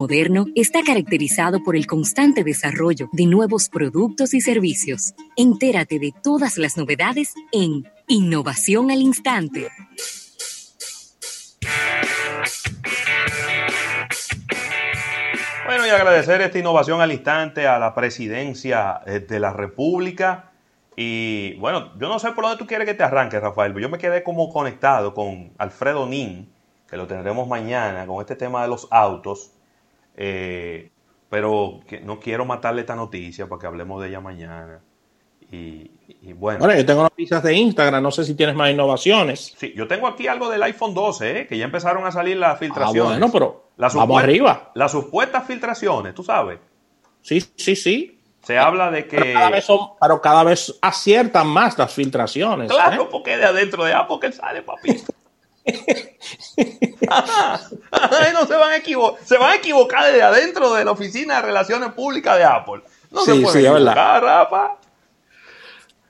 moderno está caracterizado por el constante desarrollo de nuevos productos y servicios. Entérate de todas las novedades en Innovación al Instante. Bueno, y agradecer esta innovación al instante a la presidencia eh, de la República. Y bueno, yo no sé por dónde tú quieres que te arranque, Rafael, pero yo me quedé como conectado con Alfredo Nin, que lo tendremos mañana, con este tema de los autos. Eh, pero no quiero matarle esta noticia para que hablemos de ella mañana. Y, bueno. Bueno, yo tengo noticias de Instagram, no sé si tienes más innovaciones. Sí, yo tengo aquí algo del iPhone 12, ¿eh? que ya empezaron a salir las filtraciones. Ah, bueno, pero vamos arriba. Las supuestas filtraciones, tú sabes. Sí, sí, sí. Se habla de que. Pero cada vez, son, pero cada vez aciertan más las filtraciones. Claro, ¿eh? porque de adentro de Apple que sale, no se van a equivocar, se van a equivocar desde adentro de la oficina de relaciones públicas de Apple. No se puede equivocar, Rafa.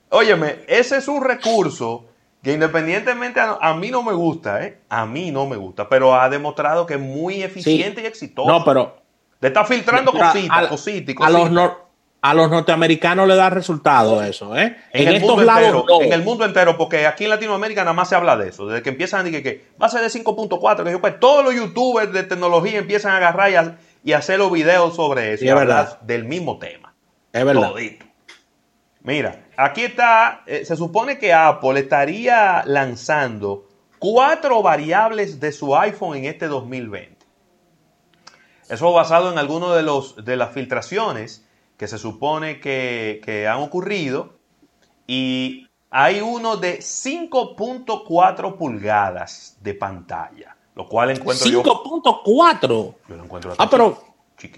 Óyeme, ese es un recurso que independientemente a, mí no me gusta, ¿eh? A mí no me gusta, pero ha demostrado que es muy eficiente y exitoso. No, pero... Le está filtrando cositas, cositas, A los, a los norteamericanos le da resultado eso, ¿eh? En, el estos mundo lados entero, En el mundo entero, porque aquí en Latinoamérica nada más se habla de eso. Desde que empiezan a decir que, va a ser de 5.4, que pues, todos los youtubers de tecnología empiezan a agarrar y, hacer los videos sobre eso. y hablar del mismo tema. Es verdad. Mira, aquí está, eh, se supone que Apple estaría lanzando cuatro variables de su iPhone en este 2020. Eso basado en algunas de, los, de las filtraciones que se supone que, han ocurrido y hay uno de 5.4 pulgadas de pantalla, lo cual encuentro 5.4. Yo lo encuentro Ah, pero,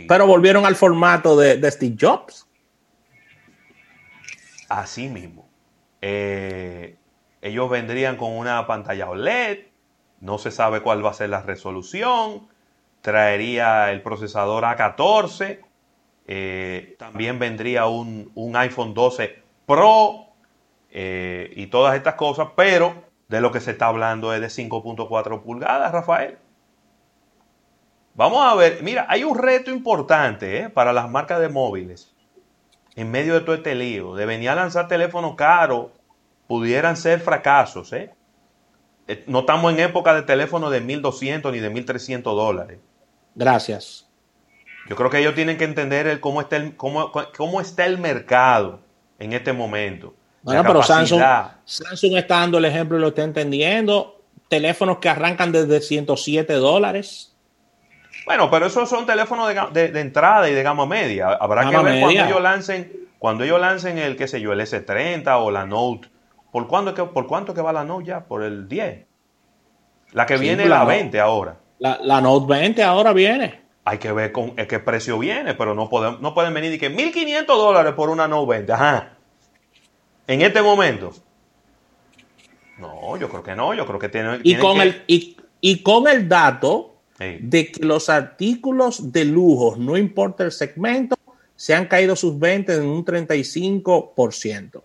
pero volvieron al formato de, Steve Jobs. Así mismo. Eh, ellos vendrían con una pantalla OLED, no se sabe cuál va a ser la resolución, traería el procesador A14, eh, también vendría un, iPhone 12 Pro eh, y todas estas cosas, pero de lo que se está hablando es de 5.4 pulgadas, Rafael. Vamos a ver, mira, hay un reto importante eh, para las marcas de móviles en medio de todo este lío. De lanzar teléfonos caros, pudieran ser fracasos. No estamos en época de teléfonos de 1.200 ni de 1.300 dólares. Gracias. Yo creo que ellos tienen que entender el cómo, está el, cómo, cómo está el mercado en este momento. Bueno, pero Samsung, Samsung está dando el ejemplo y lo está entendiendo. Teléfonos que arrancan desde 107 dólares. Bueno, pero esos son teléfonos de, entrada y de gama media. Habrá que ver cuando ellos lancen, cuando ellos lancen el, qué sé yo, el S30 o la Note. ¿Por, cuándo, ¿Por cuánto que va la Note ya? Por el 10. La que viene la, la 20 ahora. La, la Note 20 ahora viene hay que ver con qué precio viene, pero no pueden, no pueden venir y que 1.500 dólares por una Note 20. Ajá. En este momento. No, yo creo que no, yo creo que tiene... Y, con, El, y, con el dato de que los artículos de lujo, no importa el segmento, se han caído sus ventas en un 35%.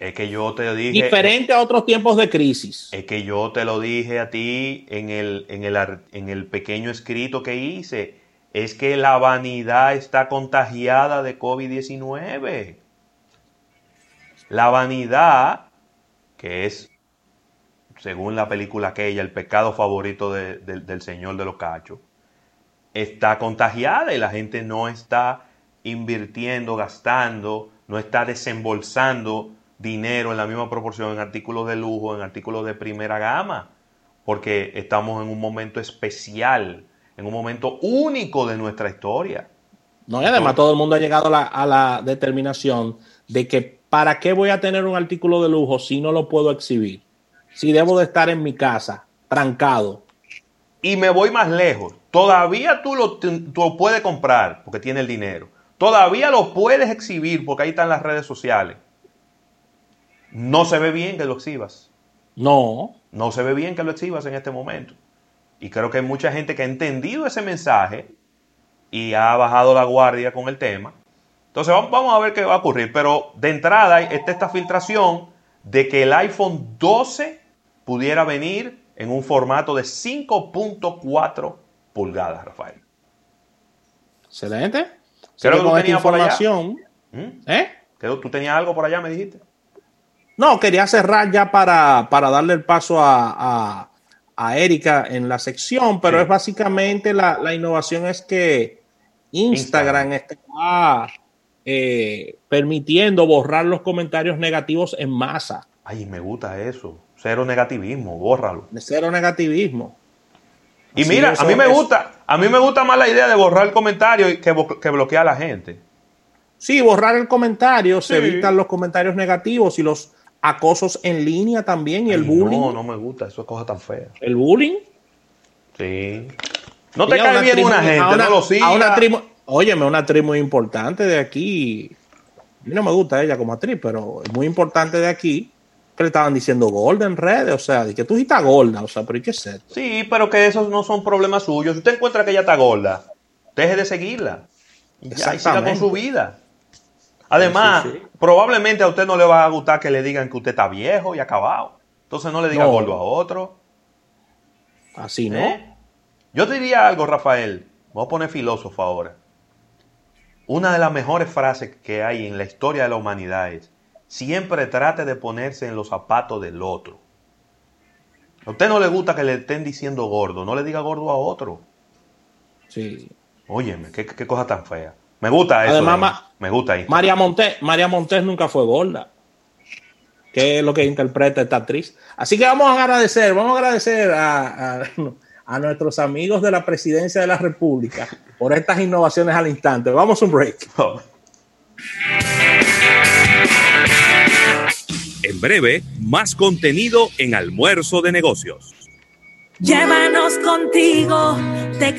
Es que yo te dije. Diferente a otros tiempos de crisis. Es que yo te lo dije a ti en el, en el, en el pequeño escrito que hice. Es que la vanidad está contagiada de COVID-19. La vanidad, que es, según la película aquella, el pecado favorito del Señor de los Cachos, está contagiada y la gente no está invirtiendo, gastando, no está desembolsando dinero en la misma proporción en artículos de lujo, en artículos de primera gama, porque estamos en un momento especial, en un momento único de nuestra historia. No, y además todo el mundo ha llegado a la, determinación de que ¿para qué voy a tener un artículo de lujo si no lo puedo exhibir? Si debo de estar en mi casa, trancado. Y me voy más lejos. Todavía tú lo, tú lo puedes comprar porque tiene el dinero. Todavía lo puedes exhibir porque ahí están las redes sociales no se ve bien que lo exhibas. No. No se ve bien que lo exhibas en este momento. Y creo que hay mucha gente que ha entendido ese mensaje y ha bajado la guardia con el tema. Entonces vamos a ver qué va a ocurrir. Pero de entrada está esta filtración de que el iPhone 12 pudiera venir en un formato de 5.4 pulgadas, Rafael. Excelente. Creo que tú tenías por allá. información. ¿Mm? ¿Eh? ¿Que ¿Tú tenías algo por allá, me dijiste? No, quería cerrar ya para, para darle el paso a, a, a Erika en la sección, pero Sí. es básicamente la, la innovación es que Instagram, está eh, permitiendo borrar los comentarios negativos en masa, Ay, me gusta eso. Cero negativismo, bórralo. cero negativismo. Y Así mira, a mí me es. gusta, a mí me gusta más la idea de borrar el comentario que, que bloquear a la gente. Sí, borrar el comentario, se evitan los comentarios negativos y los acosos en línea también y el bullying. No, no me gusta, eso es cosa tan fea. El bullying. Sí. No te cae bien una gente, a una- no lo a sigas. una actriz óyeme, una actriz muy importante de aquí. A mí no me gusta ella como actriz, pero es muy importante de aquí. Que le estaban diciendo gorda en redes, o sea, de que tú sí estás gorda, o sea, pero ¿y qué es esto? Sí, pero que esos no son problemas suyos. Si usted encuentra que ella está gorda, deje de seguirla. Ya, y siga con su vida. Además, Sí, sí, sí. probablemente a usted no le va a gustar que le digan que usted está viejo y acabado. Entonces no le diga No. gordo a otro. Así, ¿no? ¿eh? Yo te diría algo, Rafael. Voy a poner filósofo ahora. Una de las mejores frases que hay en la historia de la humanidad es, siempre trate de ponerse en los zapatos del otro. A usted no le gusta que le estén diciendo gordo, no le diga gordo a otro. Sí. Óyeme, qué, qué cosa tan fea. Me gusta eso. Además, de- ma- me gusta ahí. María Montes, María Montes nunca fue gorda. Que es lo que interpreta esta actriz. Así que vamos a agradecer, vamos a agradecer a, a- a nuestros amigos de la presidencia de la República por estas innovaciones al instante. Vamos a un break. En breve, más contenido en Almuerzo de Negocios. Llévanos contigo, te